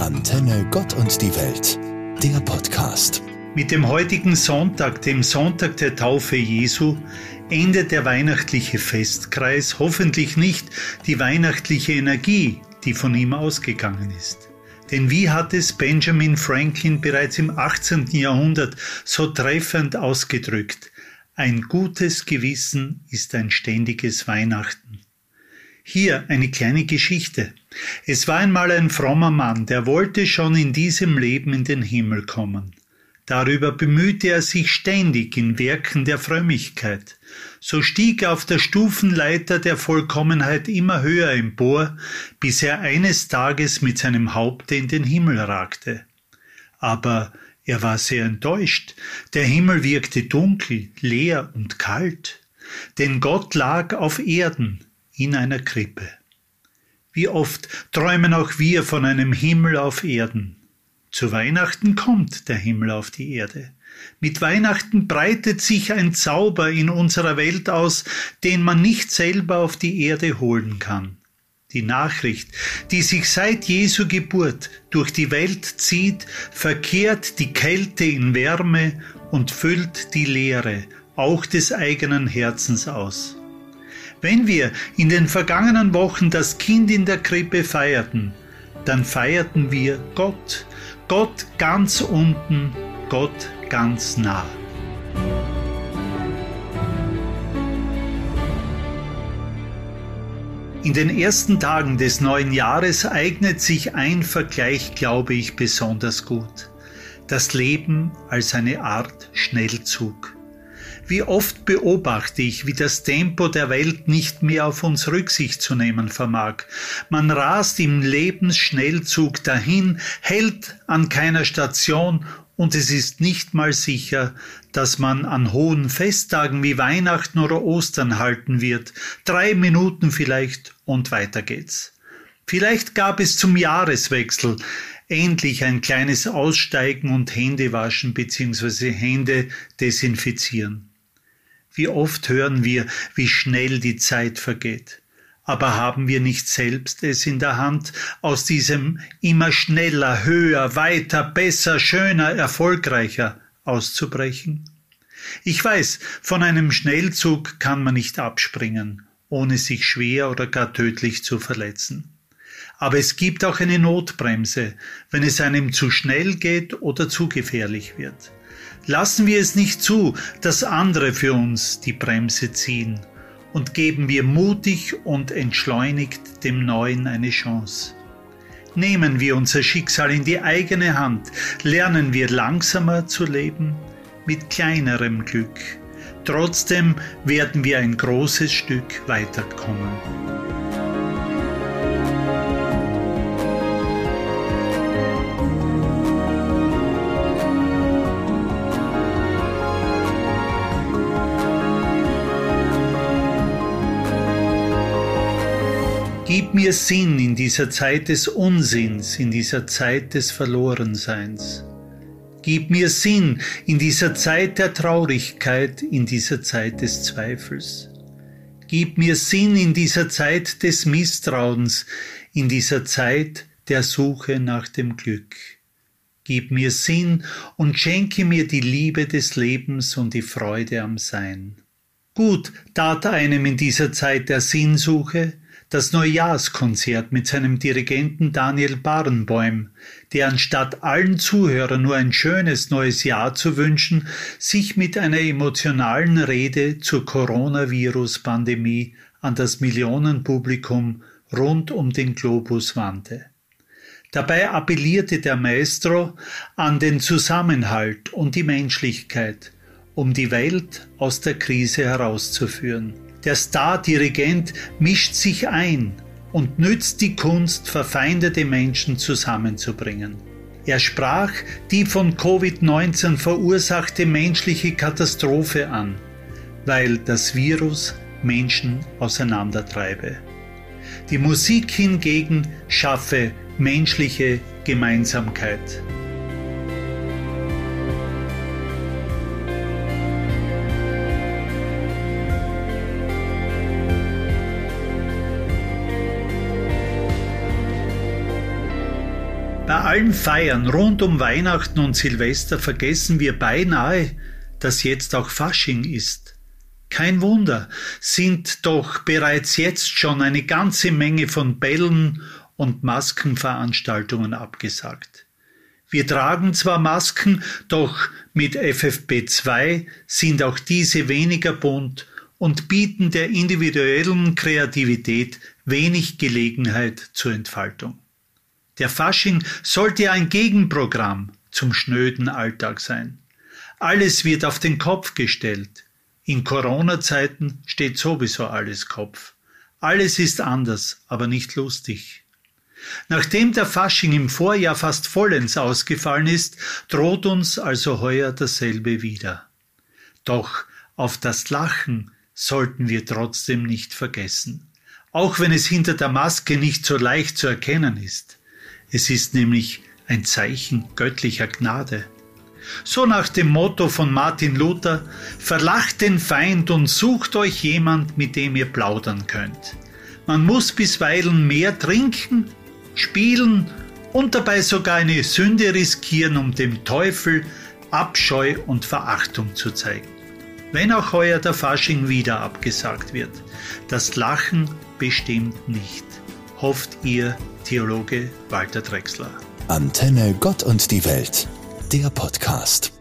Antenne Gott und die Welt, der Podcast. Mit dem heutigen Sonntag, dem Sonntag der Taufe Jesu, endet der weihnachtliche Festkreis, hoffentlich nicht die weihnachtliche Energie, die von ihm ausgegangen ist. Denn wie hat es Benjamin Franklin bereits im 18. Jahrhundert so treffend ausgedrückt, ein gutes Gewissen ist ein ständiges Weihnachten. Hier eine kleine Geschichte. Es war einmal ein frommer Mann, der wollte schon in diesem Leben in den Himmel kommen. Darüber bemühte er sich ständig in Werken der Frömmigkeit. So stieg er auf der Stufenleiter der Vollkommenheit immer höher empor, bis er eines Tages mit seinem Haupte in den Himmel ragte. Aber er war sehr enttäuscht. Der Himmel wirkte dunkel, leer und kalt. Denn Gott lag auf Erden, in einer Krippe. Wie oft träumen auch wir von einem Himmel auf Erden. Zu Weihnachten kommt der Himmel auf die Erde. Mit Weihnachten breitet sich ein Zauber in unserer Welt aus, den man nicht selber auf die Erde holen kann. Die Nachricht, die sich seit Jesu Geburt durch die Welt zieht, verkehrt die Kälte in Wärme und füllt die Leere auch des eigenen Herzens aus. Wenn wir in den vergangenen Wochen das Kind in der Krippe feierten, dann feierten wir Gott, Gott ganz unten, Gott ganz nah. In den ersten Tagen des neuen Jahres eignet sich ein Vergleich, glaube ich, besonders gut. Das Leben als eine Art Schnellzug. Wie oft beobachte ich, wie das Tempo der Welt nicht mehr auf uns Rücksicht zu nehmen vermag. Man rast im Lebensschnellzug dahin, hält an keiner Station und es ist nicht mal sicher, dass man an hohen Festtagen wie Weihnachten oder Ostern halten wird. Drei Minuten vielleicht und weiter geht's. Vielleicht gab es zum Jahreswechsel endlich ein kleines Aussteigen und Händewaschen bzw. Hände desinfizieren. Wie oft hören wir, wie schnell die Zeit vergeht. Aber haben wir nicht selbst es in der Hand, aus diesem immer schneller, höher, weiter, besser, schöner, erfolgreicher auszubrechen? Ich weiß, von einem Schnellzug kann man nicht abspringen, ohne sich schwer oder gar tödlich zu verletzen. Aber es gibt auch eine Notbremse, wenn es einem zu schnell geht oder zu gefährlich wird. Lassen wir es nicht zu, dass andere für uns die Bremse ziehen und geben wir mutig und entschleunigt dem Neuen eine Chance. Nehmen wir unser Schicksal in die eigene Hand, lernen wir langsamer zu leben, mit kleinerem Glück. Trotzdem werden wir ein großes Stück weiterkommen. Gib mir Sinn in dieser Zeit des Unsinns, in dieser Zeit des Verlorenseins. Gib mir Sinn in dieser Zeit der Traurigkeit, in dieser Zeit des Zweifels. Gib mir Sinn in dieser Zeit des Misstrauens, in dieser Zeit der Suche nach dem Glück. Gib mir Sinn und schenke mir die Liebe des Lebens und die Freude am Sein. Gut tat einem in dieser Zeit der Sinnsuche, das Neujahrskonzert mit seinem Dirigenten Daniel Barenboim, der anstatt allen Zuhörern nur ein schönes neues Jahr zu wünschen, sich mit einer emotionalen Rede zur Coronavirus-Pandemie an das Millionenpublikum rund um den Globus wandte. Dabei appellierte der Maestro an den Zusammenhalt und die Menschlichkeit, um die Welt aus der Krise herauszuführen. Der Star-Dirigent mischt sich ein und nützt die Kunst, verfeindete Menschen zusammenzubringen. Er sprach die von Covid-19 verursachte menschliche Katastrophe an, weil das Virus Menschen auseinandertreibe. Die Musik hingegen schaffe menschliche Gemeinsamkeit. Bei allen Feiern rund um Weihnachten und Silvester vergessen wir beinahe, dass jetzt auch Fasching ist. Kein Wunder, sind doch bereits jetzt schon eine ganze Menge von Bällen und Maskenveranstaltungen abgesagt. Wir tragen zwar Masken, doch mit FFP2 sind auch diese weniger bunt und bieten der individuellen Kreativität wenig Gelegenheit zur Entfaltung. Der Fasching sollte ein Gegenprogramm zum schnöden Alltag sein. Alles wird auf den Kopf gestellt. In Corona-Zeiten steht sowieso alles Kopf. Alles ist anders, aber nicht lustig. Nachdem der Fasching im Vorjahr fast vollends ausgefallen ist, droht uns also heuer dasselbe wieder. Doch auf das Lachen sollten wir trotzdem nicht vergessen, auch wenn es hinter der Maske nicht so leicht zu erkennen ist. Es ist nämlich ein Zeichen göttlicher Gnade. So nach dem Motto von Martin Luther, verlacht den Feind und sucht euch jemand, mit dem ihr plaudern könnt. Man muss bisweilen mehr trinken, spielen und dabei sogar eine Sünde riskieren, um dem Teufel Abscheu und Verachtung zu zeigen. Wenn auch heuer der Fasching wieder abgesagt wird, das Lachen bestimmt nicht, hofft ihr Theologe Walter Drexler. Antenne Gott und die Welt, der Podcast.